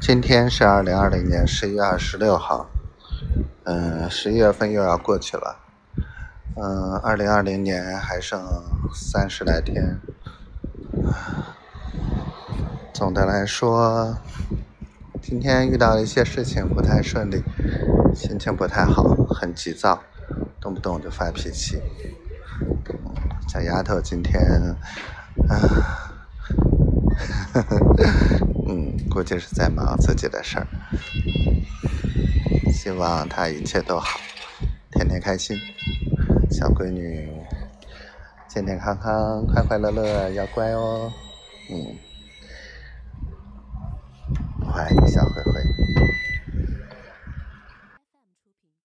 今天是二零二零年十一月二十六号，嗯，十一月份又要过去了，嗯，二零二零年还剩三十来天，总的来说，今天遇到了一些事情不太顺利，心情不太好，很急躁，动不动就发脾气。小丫头今天，啊。呵呵，估计是在忙自己的事儿。希望她一切都好，天天开心。小闺女健健康康、快快乐乐，要乖哦。嗯，我爱你，小灰灰。